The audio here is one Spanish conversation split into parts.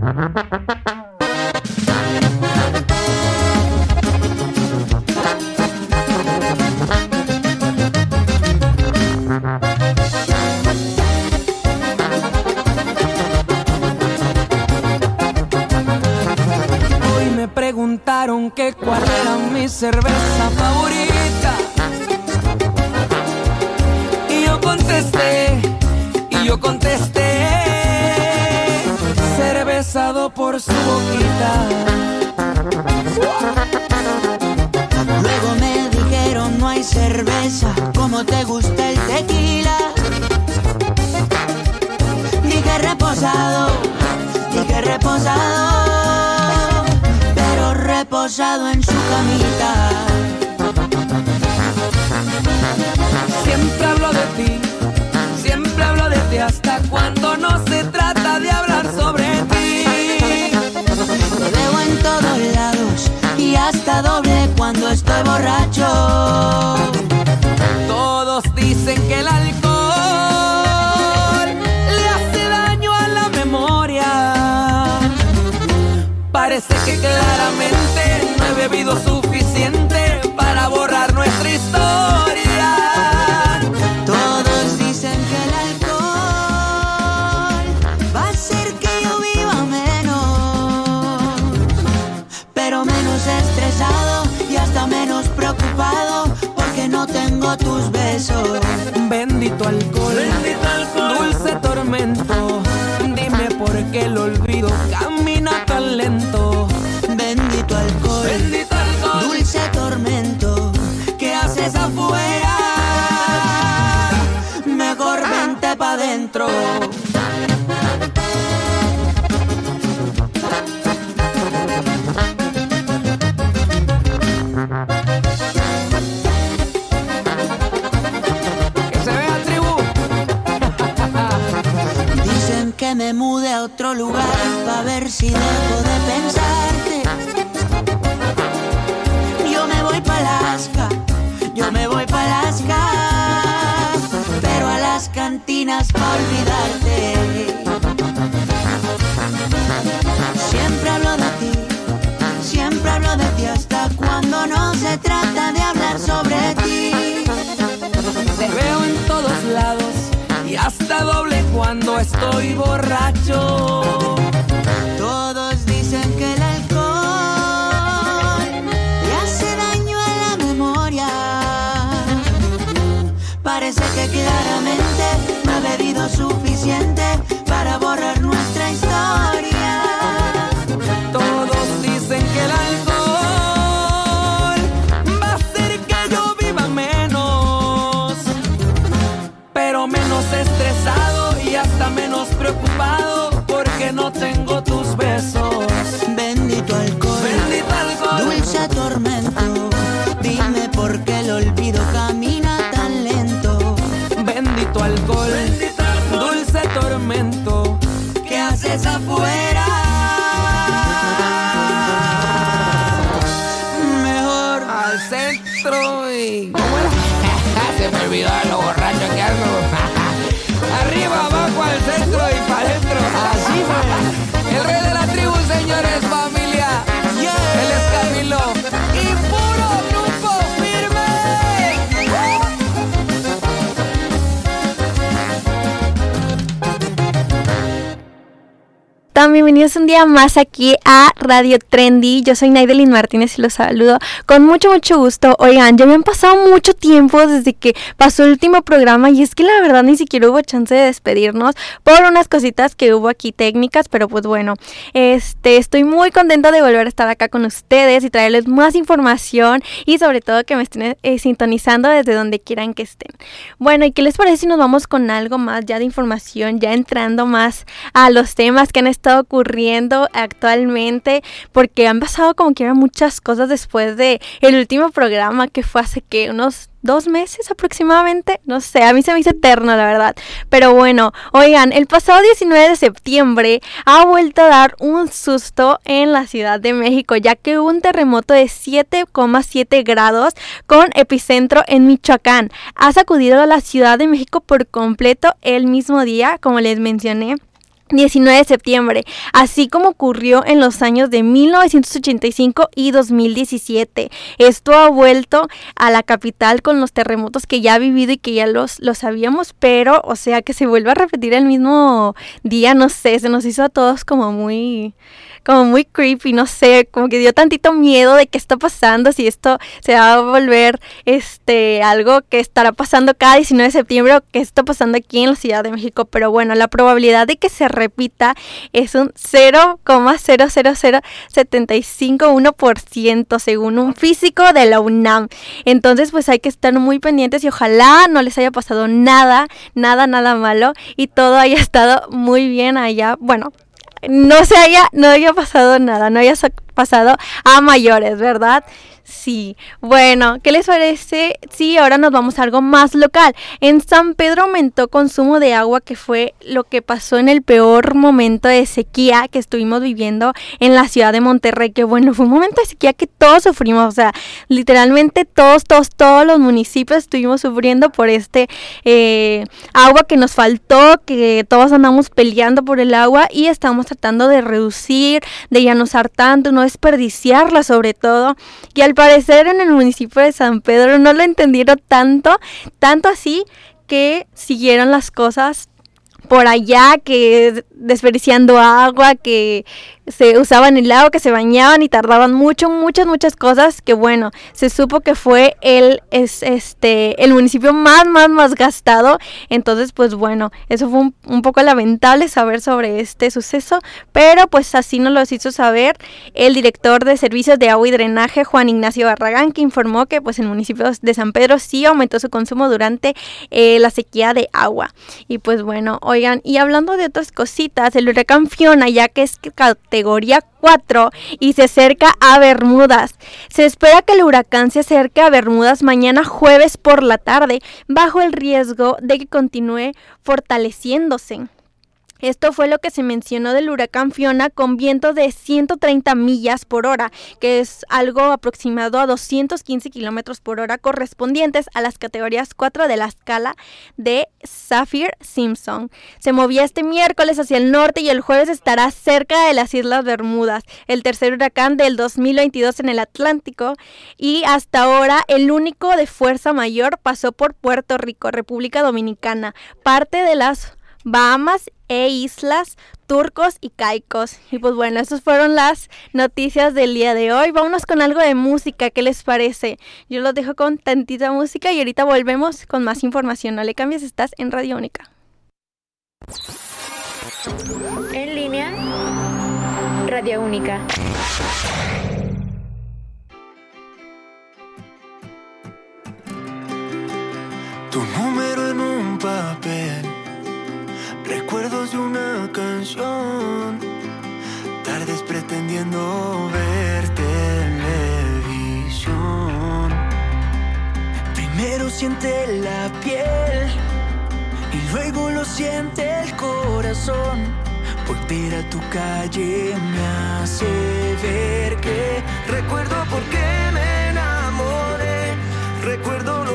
Hoy me preguntaron que cuál era mi cerveza favorita. Y yo contesté, y yo contesté, por su boquita. Luego me dijeron no hay cerveza como te gusta el tequila. Dije reposado, dije reposado, pero reposado en su camita. Siempre hablo de ti, siempre hablo de ti hasta cuando estoy borracho. Todos dicen que el alcohol le hace daño a la memoria. Parece que claramente no he bebido suficiente para borrar nuestra historia. Bendito alcohol, dulce tormento. Dime por qué el olvido camina tan lento. Bendito alcohol, Bendito alcohol, dulce tormento. ¿qué haces afuera? Mejor vente pa' dentro. Hasta doble cuando estoy borracho. Todos dicen que el alcohol le hace daño a la memoria. Parece que claramente no he bebido suficiente bienvenidos un día más aquí a Radio Trendy. Yo soy Naidelin Martínez y los saludo con mucho, mucho gusto. Oigan, ya me han pasado mucho tiempo desde que pasó el último programa y es que la verdad ni siquiera hubo chance de despedirnos por unas cositas que hubo aquí técnicas, pero pues bueno, este, estoy muy contenta de volver a estar acá con ustedes y traerles más información y sobre todo que me estén eh, sintonizando desde donde quieran que estén. Bueno, ¿y qué les parece si nos vamos con algo más ya de información, ya entrando más a los temas que han estado ocurriendo actualmente? Porque han pasado como que muchas cosas después de el último programa que fue hace que unos dos meses aproximadamente, no sé, a mí se me hizo eterno la verdad. Pero bueno, oigan, el pasado 19 de septiembre ha vuelto a dar un susto en la Ciudad de México, ya que hubo un terremoto de 7,7 grados con epicentro en Michoacán. Ha sacudido a la Ciudad de México por completo el mismo día, como les mencioné 19 de septiembre, así como ocurrió en los años de 1985 y 2017. Esto ha vuelto a la capital con los terremotos que ya ha vivido y que ya los, los sabíamos, pero o sea que se vuelva a repetir el mismo día, no sé, se nos hizo a todos como muy como muy creepy, no sé, como que dio tantito miedo de qué está pasando, si esto se va a volver este algo que estará pasando cada 19 de septiembre o que está pasando aquí en la Ciudad de México, pero bueno, la probabilidad de que se repita es un 0,00075,1% según un físico de la UNAM. Entonces, pues hay que estar muy pendientes y ojalá no les haya pasado nada, nada, nada malo y todo haya estado muy bien allá. Bueno, no se haya, no haya pasado nada, no haya pasado a mayores, ¿verdad? Sí, bueno, ¿qué les parece? Sí, ahora nos vamos a algo más local. En San Pedro aumentó consumo de agua, que fue lo que pasó en el peor momento de sequía que estuvimos viviendo en la ciudad de Monterrey. Que bueno, fue un momento de sequía que todos sufrimos, o sea, literalmente todos, todos, todos los municipios estuvimos sufriendo por este eh, agua que nos faltó, que todos andamos peleando por el agua y estamos tratando de reducir, de ya no usar tanto, no desperdiciarla sobre todo. Y al parecer en el municipio de San Pedro no lo entendieron tanto, tanto así que siguieron las cosas por allá, que desperdiciando agua, que se usaban el agua, que se bañaban y tardaban mucho, muchas, muchas cosas, que bueno, se supo que fue el, es, este, el municipio más, más, más gastado. Entonces, pues bueno, eso fue un, poco lamentable saber sobre este suceso, pero pues así nos lo hizo saber el director de servicios de agua y drenaje, Juan Ignacio Barragán, que informó que pues el municipio de San Pedro sí aumentó su consumo durante eh, la sequía de agua. Y pues bueno, oigan, y hablando de otras cositas, el huracán Fiona, ya que es categoría 4 y se acerca a Bermudas. Se espera que el huracán se acerque a Bermudas mañana jueves por la tarde, bajo el riesgo de que continúe fortaleciéndose. Esto fue lo que se mencionó del huracán Fiona con vientos de 130 millas por hora, que es algo aproximado a 215 kilómetros por hora, correspondientes a las categorías 4 de la escala de Saffir Simpson. Se movía este miércoles hacia el norte y el jueves estará cerca de las Islas Bermudas, el tercer huracán del 2022 en el Atlántico, y hasta ahora el único de fuerza mayor pasó por Puerto Rico, República Dominicana, parte de las Bahamas e Islas Turcos y Caicos. Y pues bueno, esas fueron las noticias del día de hoy. Vámonos con algo de música, ¿qué les parece? Yo los dejo con tantita música y ahorita volvemos con más información. No le cambies, estás en Radio Única. En línea, Radio Única. Tu número en un papel recuerdos de una canción, tardes pretendiendo ver televisión. Primero siente la piel y luego lo siente el corazón. Volver a tu calle me hace ver que recuerdo por qué me enamoré, recuerdo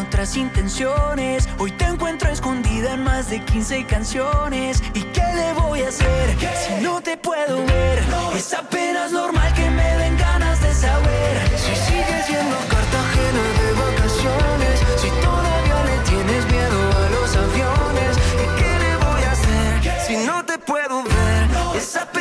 otras intenciones. Hoy te encuentro escondida en más de 15 canciones. ¿Y qué le voy a hacer si no te puedo ver? Es apenas normal que me den ganas de saber si sigues yendo a Cartagena de vacaciones. Si todavía le tienes miedo a los aviones. ¿Y qué le voy a hacer si no te puedo ver? Es apenas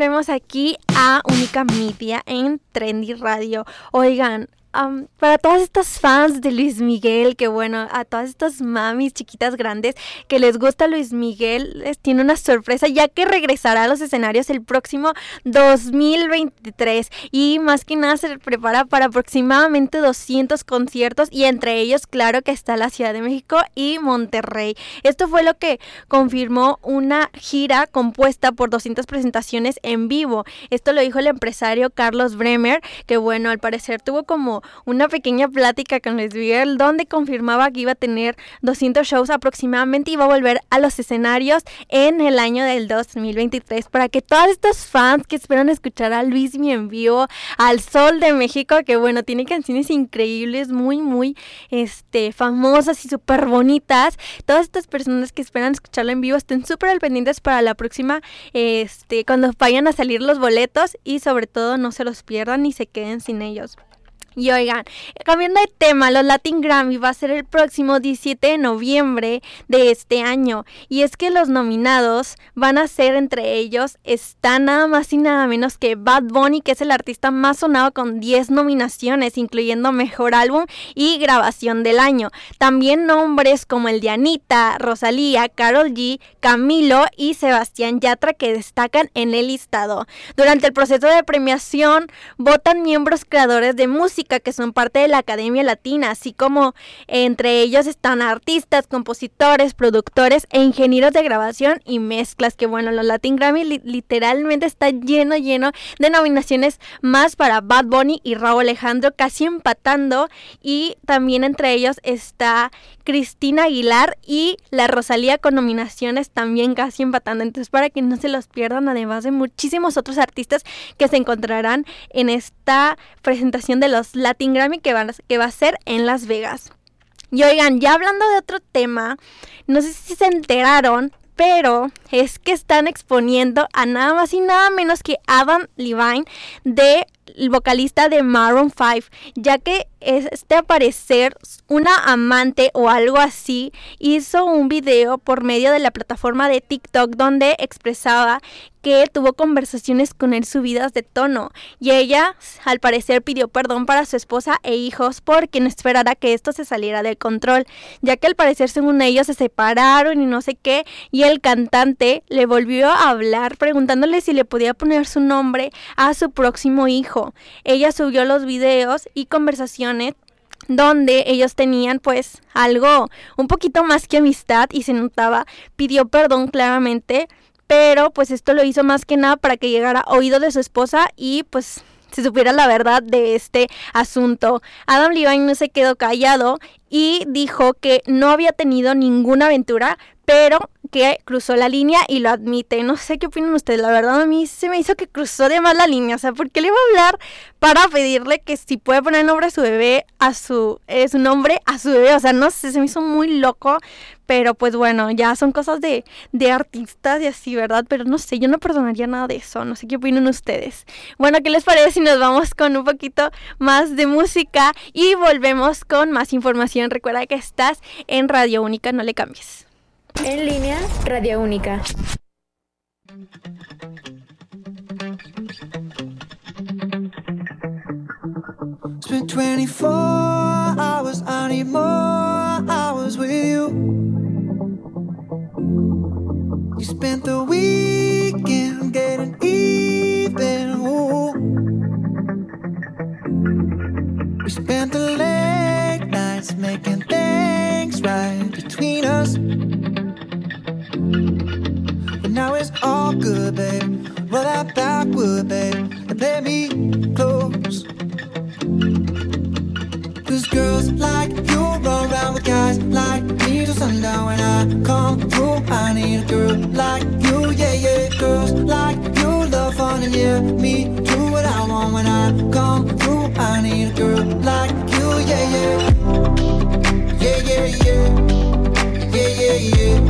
Volvemos aquí a Única Media en Trendy Radio. Oigan, Am, para todas estas fans de Luis Miguel, que bueno, a todas estas mamis chiquitas grandes que les gusta Luis Miguel, les tiene una sorpresa ya que regresará a los escenarios el próximo 2023 y más que nada se prepara para aproximadamente 200 conciertos y entre ellos claro que está la Ciudad de México y Monterrey. Esto fue lo que confirmó una gira compuesta por 200 presentaciones en vivo. Esto lo dijo el empresario Carlos Bremer, que bueno, al parecer tuvo como una pequeña plática con Luis Miguel donde confirmaba que iba a tener 200 shows aproximadamente y iba a volver a los escenarios en el año del 2023 para que todos estos fans que esperan escuchar a Luis Miguel en vivo, al Sol de México, que bueno, tiene canciones increíbles, muy, muy este, famosas y súper bonitas. Todas estas personas que esperan escucharlo en vivo estén súper al pendientes para la próxima, este, cuando vayan a salir los boletos y sobre todo no se los pierdan ni se queden sin ellos. Y oigan, cambiando de tema, los Latin Grammy va a ser el próximo 17 de noviembre de este año. Y es que los nominados van a ser entre ellos, está nada más y nada menos que Bad Bunny, que es el artista más sonado con 10 nominaciones, incluyendo Mejor Álbum y Grabación del Año. También nombres como el de Anita, Rosalía, Carol G, Camilo y Sebastián Yatra que destacan en el listado. Durante el proceso de premiación votan miembros creadores de música que son parte de la Academia Latina, así como entre ellos están artistas, compositores, productores e ingenieros de grabación y mezclas, que bueno, los Latin Grammy literalmente está lleno, lleno de nominaciones más para Bad Bunny y Raúl Alejandro, casi empatando, y también entre ellos está Cristina Aguilar y la Rosalía con nominaciones también casi empatando. Entonces, para que no se los pierdan, además de muchísimos otros artistas que se encontrarán en esta presentación de los Latin Grammy que, que va a ser en Las Vegas. Y oigan, ya hablando de otro tema, no sé si se enteraron, pero es que están exponiendo a nada más y nada menos que Adam Levine de vocalista de Maroon 5, ya que este aparecer una amante o algo así hizo un video por medio de la plataforma de TikTok donde expresaba que tuvo conversaciones con él subidas de tono y ella al parecer pidió perdón para su esposa e hijos porque no esperara que esto se saliera del control, ya que al parecer según ellos se separaron y no sé qué y el cantante le volvió a hablar preguntándole si le podía poner su nombre a su próximo hijo. Ella subió los videos y conversaciones donde ellos tenían pues algo un poquito más que amistad y se notaba, pidió perdón claramente, pero pues esto lo hizo más que nada para que llegara oído de su esposa y pues se supiera la verdad de este asunto. Adam Levine no se quedó callado y dijo que no había tenido ninguna aventura, pero que cruzó la línea y lo admite. No sé qué opinan ustedes, la verdad a mí se me hizo que cruzó de más la línea, o sea, ¿por qué le iba a hablar para pedirle que si puede poner el nombre a su bebé, a su, eh, su nombre a su bebé? O sea, no sé, se me hizo muy loco, pero pues bueno, ya son cosas de, de artistas y así, ¿verdad? Pero no sé, yo no perdonaría nada de eso, no sé qué opinan ustedes. Bueno, ¿qué les parece si nos vamos con un poquito más de música y volvemos con más información? Recuerda que estás en Radio Única, no le cambies. En línea, Radio Única. Spent 24 hours, I need more hours with you. You spent the weekend getting even. Ooh. We spent the late nights making things right between us. But now it's all good, babe. Roll that backward, babe, and play me close. Cause girls like you run around with guys like me till sundown. When I come through, I need a girl like you, yeah, yeah. Girls like you love fun and yeah, me do what I want. When I come through, I need a girl like you, yeah, yeah. Yeah, yeah, yeah. Yeah, yeah, yeah.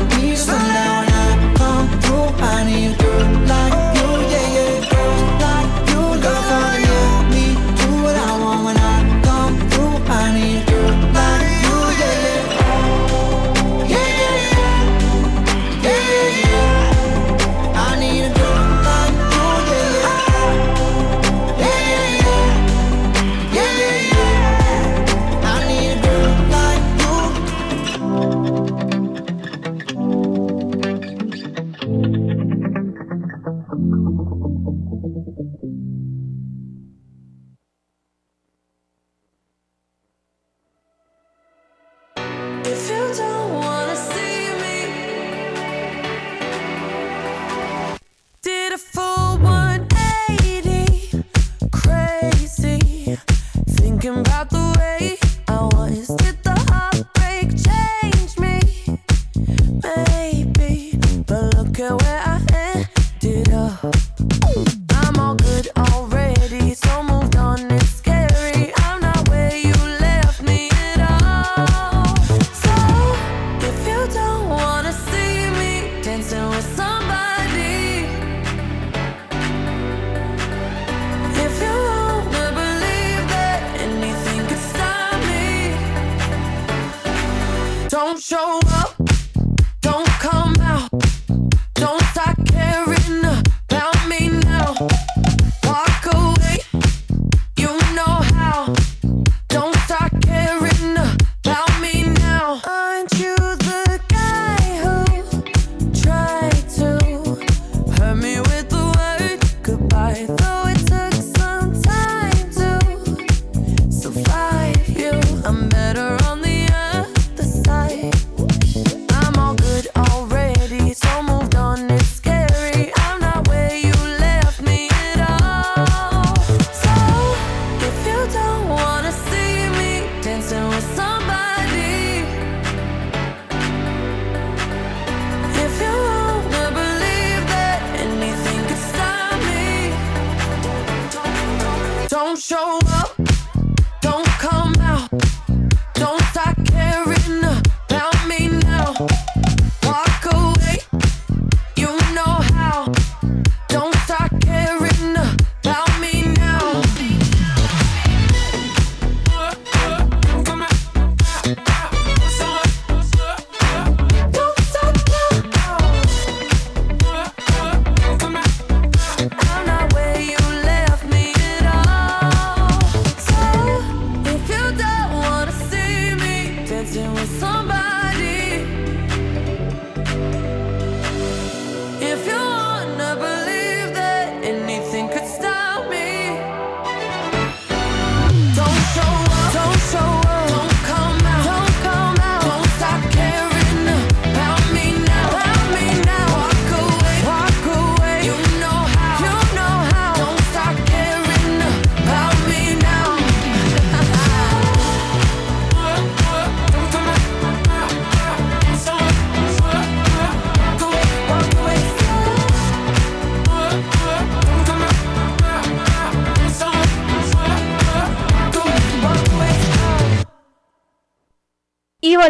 like you, yeah, yeah. girl, like you, girl, like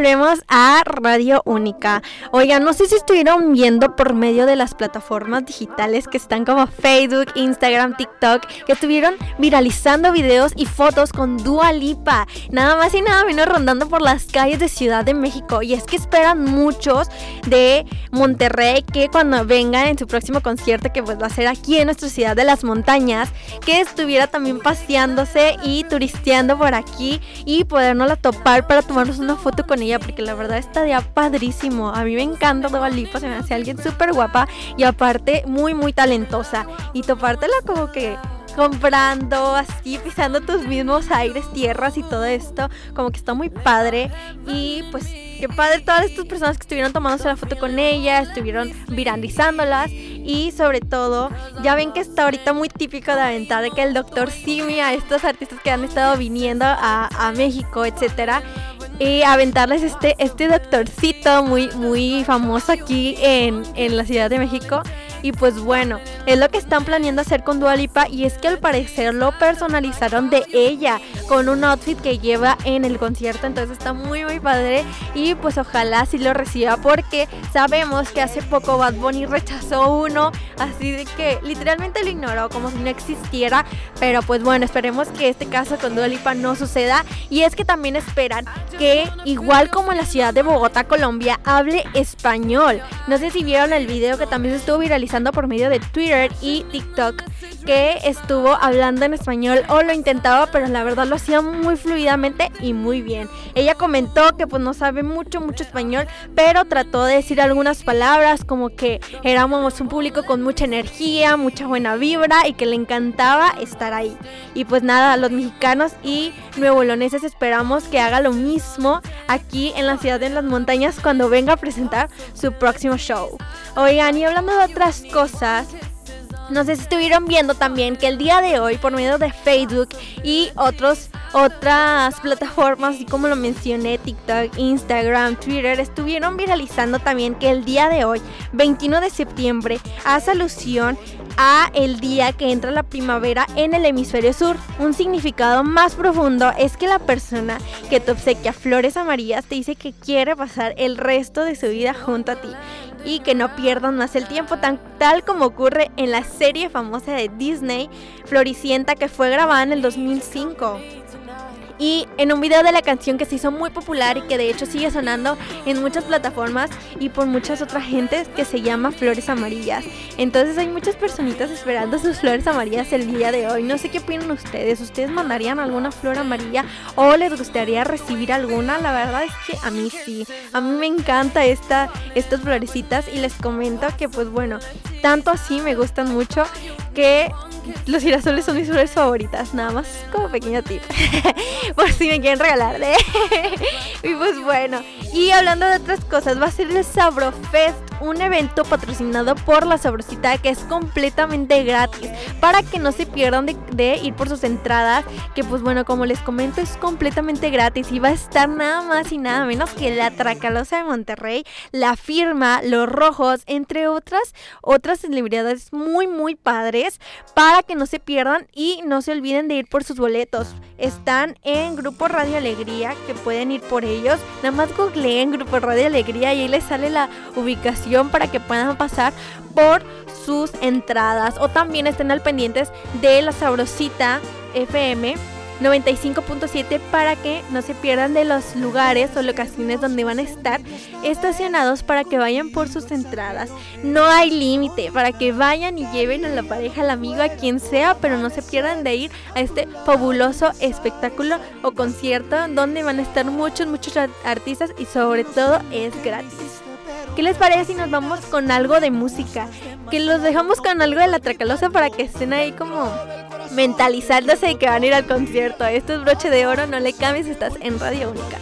volvemos a Radio Única. Oigan, no sé si estuvieron viendo por medio de las plataformas digitales que están como Facebook, Instagram, TikTok, que estuvieron viralizando videos y fotos con Dua Lipa. Nada más y nada menos rondando por las calles de Ciudad de México. Y es que esperan muchos de Monterrey que cuando vengan en su próximo concierto, que pues va a ser aquí en nuestra ciudad de las montañas, que estuviera también paseándose y turisteando por aquí y podernosla topar para tomarnos una foto con ella, porque la verdad está de padrísimo. A mí me encanta Dua Lipa, se me hace alguien súper guapa y aparte muy, muy talentosa. Y topártela como que comprando, así pisando tus mismos aires, tierras y todo esto. Como que está muy padre. Y pues qué padre todas estas personas que estuvieron tomándose la foto con ella, estuvieron viralizándolas. Y sobre todo, ya ven que está ahorita muy típico de aventar de que el doctor Simi a estos artistas que han estado viniendo a, a México, etcétera y aventarles este, este doctorcito muy, muy famoso aquí en, en la Ciudad de México. Y pues bueno, es lo que están planeando hacer con Dualipa y es que al parecer lo personalizaron de ella con un outfit que lleva en el concierto, entonces está muy muy padre y pues ojalá sí lo reciba porque sabemos que hace poco Bad Bunny rechazó uno, así de que literalmente lo ignoró como si no existiera, pero pues bueno, esperemos que este caso con Dualipa no suceda y es que también esperan que igual como en la ciudad de Bogotá, Colombia, hable español. No sé si vieron el video que también estuvo viralizando por medio de Twitter y TikTok que estuvo hablando en español o lo intentaba, pero la verdad lo hacía muy fluidamente y muy bien. Ella comentó que pues no sabe mucho, mucho español, pero trató de decir algunas palabras como que éramos un público con mucha energía, mucha buena vibra y que le encantaba estar ahí. Y pues nada, los mexicanos y nuevoloneses esperamos que haga lo mismo aquí en la ciudad de las montañas cuando venga a presentar su próximo show. Oigan, y hablando de otras cosas, no sé si estuvieron viendo también que el día de hoy, por medio de Facebook y otros, otras plataformas, así como lo mencioné, TikTok, Instagram, Twitter, estuvieron viralizando también que el día de hoy, 21 de septiembre, hace alusión a el día que entra la primavera en el hemisferio sur. Un significado más profundo es que la persona que te obsequia flores amarillas te dice que quiere pasar el resto de su vida junto a ti y que no pierdan más el tiempo, tan, tal como ocurre en la serie famosa de Disney, Floricienta, que fue grabada en el 2005 y en un video de la canción que se hizo muy popular y que de hecho sigue sonando en muchas plataformas y por muchas otras gentes que se llama Flores Amarillas. Entonces hay muchas personitas esperando sus flores amarillas el día de hoy. No sé qué opinan ustedes. ¿Ustedes mandarían alguna flor amarilla o les gustaría recibir alguna? La verdad es que a mí sí. A mí me encanta esta, estas florecitas y les comento que pues bueno, tanto así me gustan mucho que los girasoles son mis flores favoritas, nada más como pequeño tip. Por si me quieren regalar. ¿eh? y pues bueno, y hablando de otras cosas, va a ser el Sabrofest, un evento patrocinado por la Sabrosita que es completamente gratis para que no se pierdan de, ir por sus entradas. Que pues bueno, como les comento, es completamente gratis y va a estar nada más y nada menos que la Tracalosa de Monterrey, la firma, los rojos, entre otras, otras celebridades muy, muy padres. Para que no se pierdan y no se olviden de ir por sus boletos. Están en Grupo Radio Alegría, que pueden ir por ellos. Nada más googleen Grupo Radio Alegría y ahí les sale la ubicación para que puedan pasar por sus entradas. O también estén al pendientes de la Sabrosita FM 95.7 para que no se pierdan de los lugares o locaciones donde van a estar estacionados para que vayan por sus entradas. No hay límite para que vayan y lleven a la pareja, al amigo, a quien sea, pero no se pierdan de ir a este fabuloso espectáculo o concierto donde van a estar muchos, muchos artistas y sobre todo es gratis. ¿Qué les parece si nos vamos con algo de música? Que los dejamos con algo de la tracalosa para que estén ahí como mentalizándose de que van a ir al concierto. Esto es broche de oro, no le cambies, estás en Radio Única.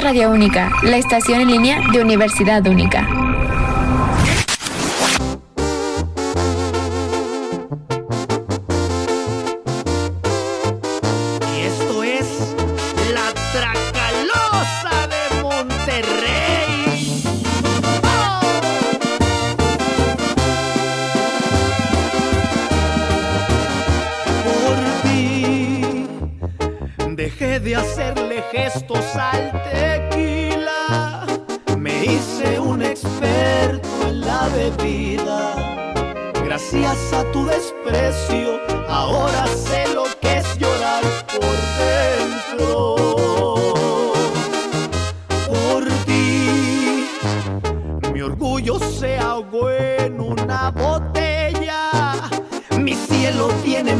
Radio Única, la estación en línea de Universidad Única. Dejé de hacerle gestos al tequila. Me hice un experto en la bebida. Gracias a tu desprecio, ahora sé lo que es llorar por dentro. Por ti, mi orgullo se ahogó en una botella. Mi cielo tiene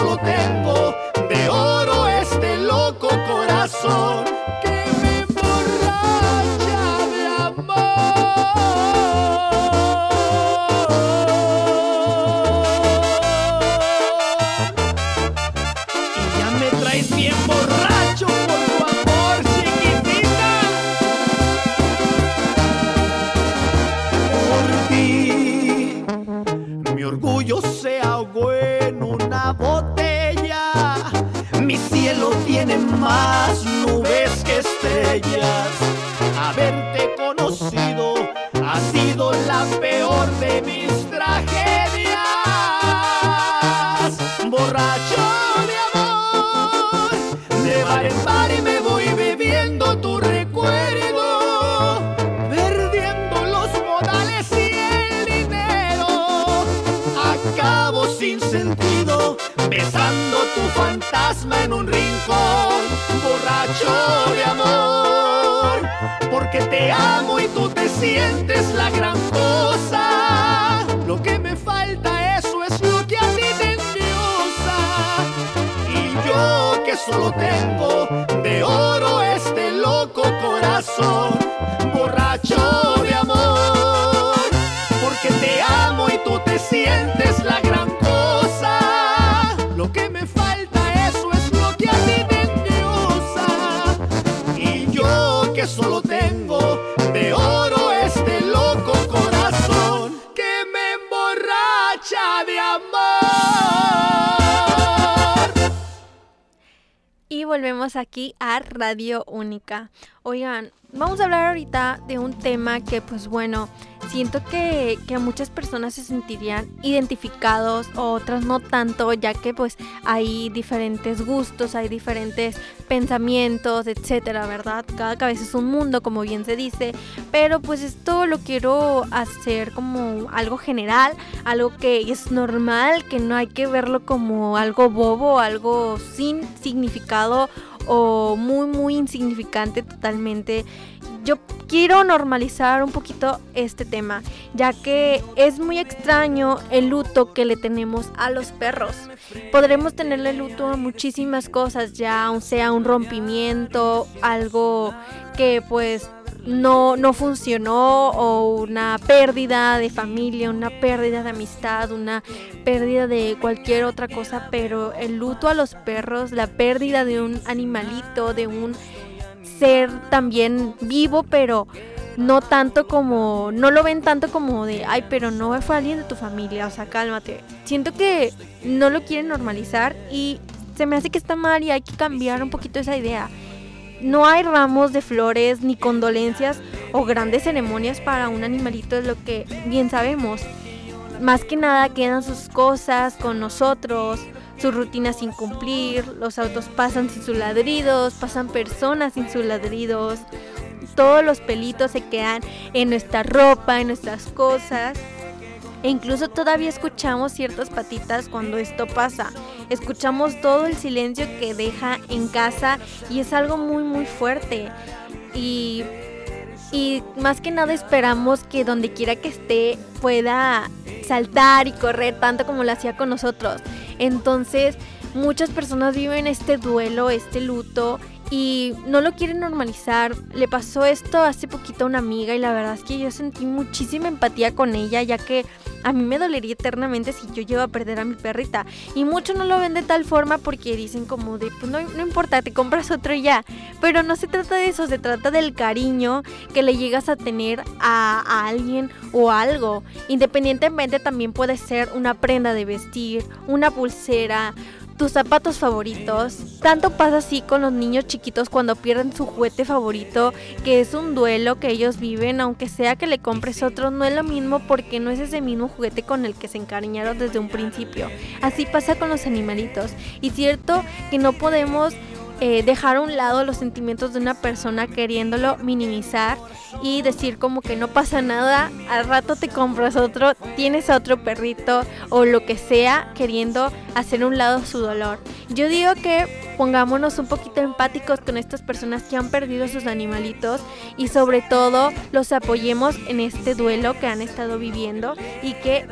solo de oro este loco corazón. aquí a Radio Única, Oigan, vamos a hablar ahorita de un tema que pues bueno, siento que, que muchas personas se sentirían identificados, otras no tanto, ya que pues hay diferentes gustos, hay diferentes pensamientos, etcétera, ¿verdad? Cada cabeza es un mundo, como bien se dice, pero pues esto lo quiero hacer como algo general, algo que es normal, que no hay que verlo como algo bobo, algo sin significado o muy muy insignificante totalmente. Yo quiero normalizar un poquito este tema, ya que es muy extraño el luto que le tenemos a los perros. Podremos tenerle luto a muchísimas cosas, ya sea un rompimiento, algo que pues no, no funcionó o una pérdida de familia, una pérdida de amistad, una pérdida de cualquier otra cosa, pero el luto a los perros, la pérdida de un animalito, de un ser también vivo, pero no tanto como, no lo ven tanto como de, ay, pero no fue alguien de tu familia, o sea, cálmate. Siento que no lo quieren normalizar y se me hace que está mal y hay que cambiar un poquito esa idea. No hay ramos de flores ni condolencias o grandes ceremonias para un animalito, es lo que bien sabemos. Más que nada quedan sus cosas con nosotros, sus rutinas sin cumplir, los autos pasan sin sus ladridos, pasan personas sin sus ladridos, todos los pelitos se quedan en nuestra ropa, en nuestras cosas. E incluso todavía escuchamos ciertas patitas cuando esto pasa. Escuchamos todo el silencio que deja en casa y es algo muy muy fuerte. Y, y más que nada esperamos que donde quiera que esté pueda saltar y correr tanto como lo hacía con nosotros. Entonces muchas personas viven este duelo, este luto y no lo quieren normalizar. Le pasó esto hace poquito a una amiga y la verdad es que yo sentí muchísima empatía con ella ya que a mí me dolería eternamente si yo llego a perder a mi perrita. Y muchos no lo ven de tal forma porque dicen como de, pues no, no importa, te compras otro y ya. Pero no se trata de eso, se trata del cariño que le llegas a tener a, a alguien o algo. Independientemente también puede ser una prenda de vestir, una pulsera, tus zapatos favoritos. Tanto pasa así con los niños chiquitos cuando pierden su juguete favorito, que es un duelo que ellos viven, aunque sea que le compres otro, no es lo mismo porque no es ese mismo juguete con el que se encariñaron desde un principio. Así pasa con los animalitos. Y cierto que no podemos eh, dejar a un lado los sentimientos de una persona queriéndolo minimizar y decir como que no pasa nada, al rato te compras otro, tienes a otro perrito o lo que sea queriendo hacer a un lado su dolor. Yo digo que pongámonos un poquito empáticos con estas personas que han perdido sus animalitos y sobre todo los apoyemos en este duelo que han estado viviendo y que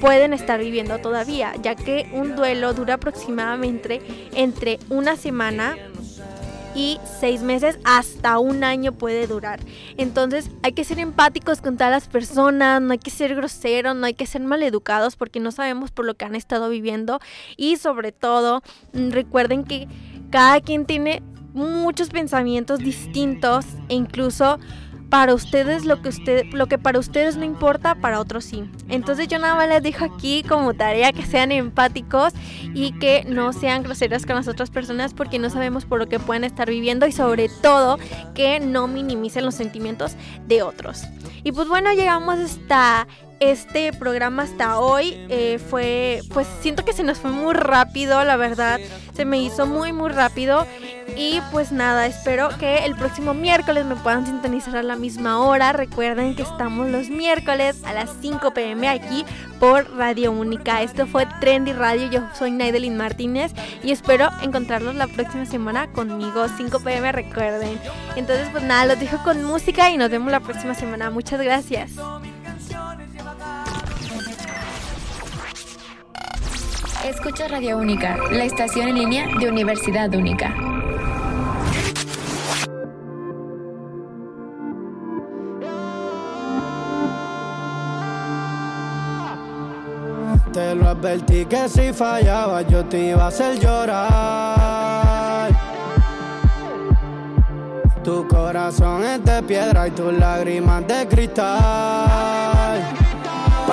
pueden estar viviendo todavía, ya que un duelo dura aproximadamente entre una semana y seis meses hasta un año puede durar. Entonces hay que ser empáticos con todas las personas, no hay que ser groseros, no hay que ser maleducados porque no sabemos por lo que han estado viviendo y sobre todo mm, recuerden que cada quien tiene muchos pensamientos distintos e incluso para ustedes lo que usted lo que para ustedes no importa, para otros sí. Entonces yo nada más les dejo aquí como tarea que sean empáticos y que no sean groseros con las otras personas porque no sabemos por lo que pueden estar viviendo y sobre todo que no minimicen los sentimientos de otros. Y pues bueno, llegamos hasta este programa hasta hoy eh, fue, pues siento que se nos fue muy rápido, la verdad, se me hizo muy, muy rápido. Y pues nada, espero que el próximo miércoles me puedan sintonizar a la misma hora. Recuerden que estamos los miércoles a las 5 pm aquí por Radio Única. Esto fue Trendy Radio, yo soy Naidelin Martínez y espero encontrarlos la próxima semana conmigo, 5 pm, recuerden. Entonces pues nada, los dejo con música y nos vemos la próxima semana. Muchas gracias. Escucha Radio Única, la estación en línea de Universidad Única. Te lo advertí que si fallaba yo te iba a hacer llorar. Tu corazón es de piedra y tus lágrimas de cristal.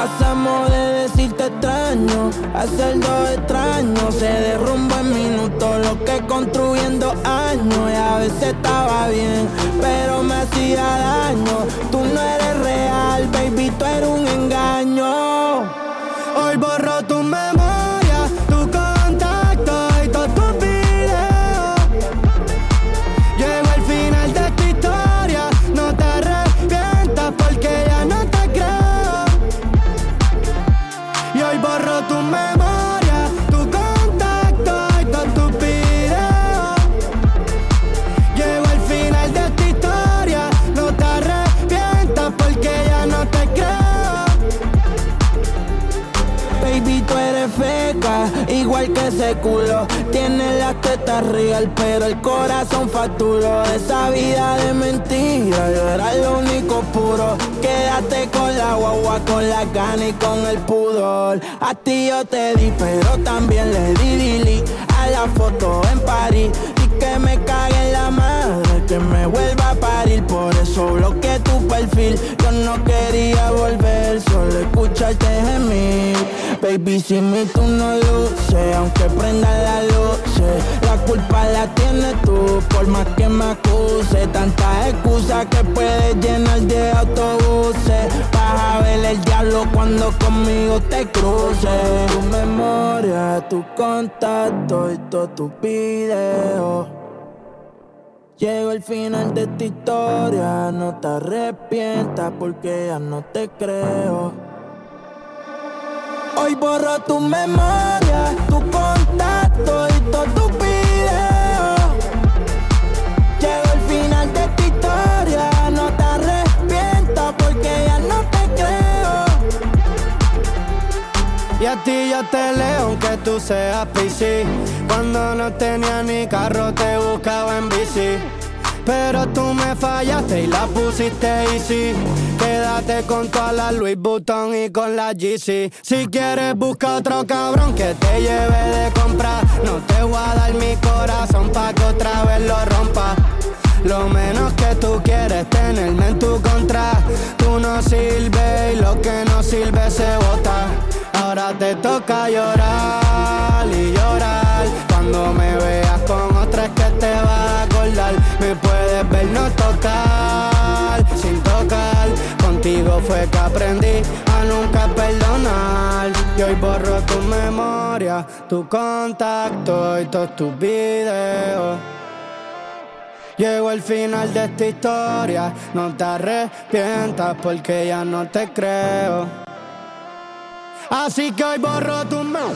Pasamos de decirte extraño a ser dos extraños. Se derrumba en minutos juro que construyendo años y a veces estaba bien, pero me hacía daño. Tú no eres real, baby, tú eres un engaño. Hoy borro tu memoria, que ese culo. Tienes las tetas real, pero el corazón facturó. Esa vida de mentira, yo era lo único puro. Quédate con la guagua, con la gana y con el pudor. A ti yo te di, pero también le di dili a la foto en París. Y que me cague en la madre, que me vuelva a parir. Por eso bloqueé tu perfil. Yo no quería volver, solo escucharte gemir. Baby, sin mí tú no luces, aunque prenda la luz. La culpa la tienes tú, por más que me acuse. Tantas excusas que puedes llenar de autobuses. Vas a ver el diablo cuando conmigo te cruces. Tu memoria, tu contacto y todos tus videos. Llego al final de esta historia, no te arrepientas porque ya no te creo. Hoy borro tu memoria, tu contacto y todos tus videos. Llego al final de esta historia, no te arrepientas porque ya no te creo. Y a ti yo te leo aunque tú seas PC. Cuando no tenía ni carro te buscaba en bici. Pero tú me fallaste y la pusiste easy. Quédate con toda la Louis Vuitton y con la GC. Si quieres busca otro cabrón que te lleve de comprar. No te voy a dar mi corazón pa' que otra vez lo rompa. Lo menos que tú quieres tenerme en tu contra. Tú no sirves y lo que no sirve se bota. Ahora te toca llorar y llorar. Cuando me veas con otra es que te vas a acordar. Me puedes ver no tocar, sin tocar. Contigo fue que aprendí a nunca perdonar. Y hoy borro tu memoria, tu contacto y todos tus videos. Llego al final de esta historia, no te arrepientas porque ya no te creo. Así que hoy borro tu memoria.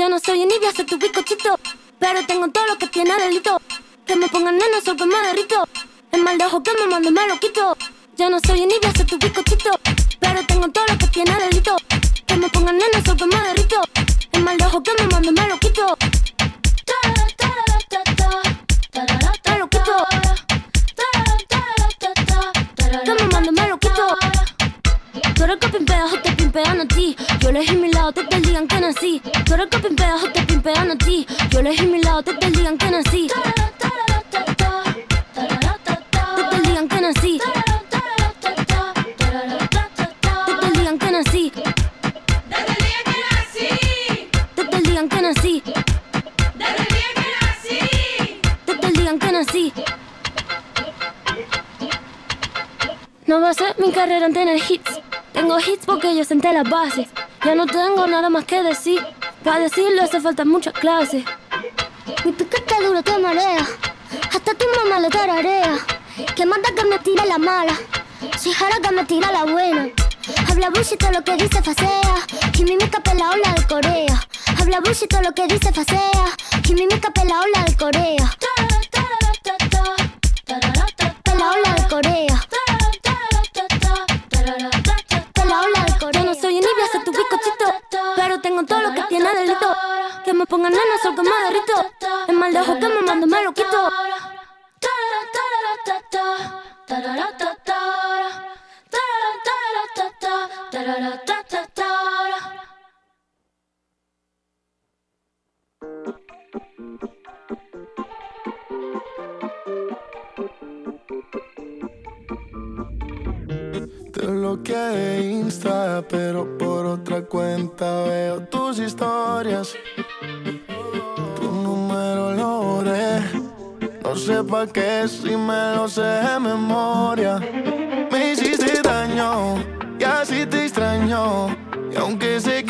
Ya no soy envidia, soy tu bizcochito. Pero tengo todo lo que tiene delito. Que me pongan nena, soy que me derrito. El mal de ojo que me mando me lo quito. Ya no soy envidia, soy tu bizcochito. Pero tengo todo lo que tiene delito. Que me pongan nena, soy que me derrito. El mal de ojo que me mando me lo quito. Me lo quito. Que me mando me lo quito. Tú eres que pimpeas o te pimpean a ti. Yo elegí mi lado, te te digan que nací. Tú eres que pimpeas o te pimpean a ti. Yo elegí mi lado, te te digan que nací. Te te digan que nací. Te te digan que nací. Te te digan que nací. Te te digan que nací. No va a ser mi carrera en tener hits. Tengo hits porque yo senté las bases. Ya no tengo nada más que decir. Para decirlo hace falta muchas clases. Mi piquete duro te marea. Hasta tu mamá lo tararea. Que manda que me tira la mala. Soy jara que me tira la buena. Habla bullshit lo que dice facea. Y mi mica la ola de Corea. Habla bullshit lo que dice facea. Y mi mica la ola de Corea. pero por otra cuenta veo tus historias. Tu número lo borré, no sé pa' qué si me lo sé de memoria. Me hiciste daño y así te extraño, y aunque sé que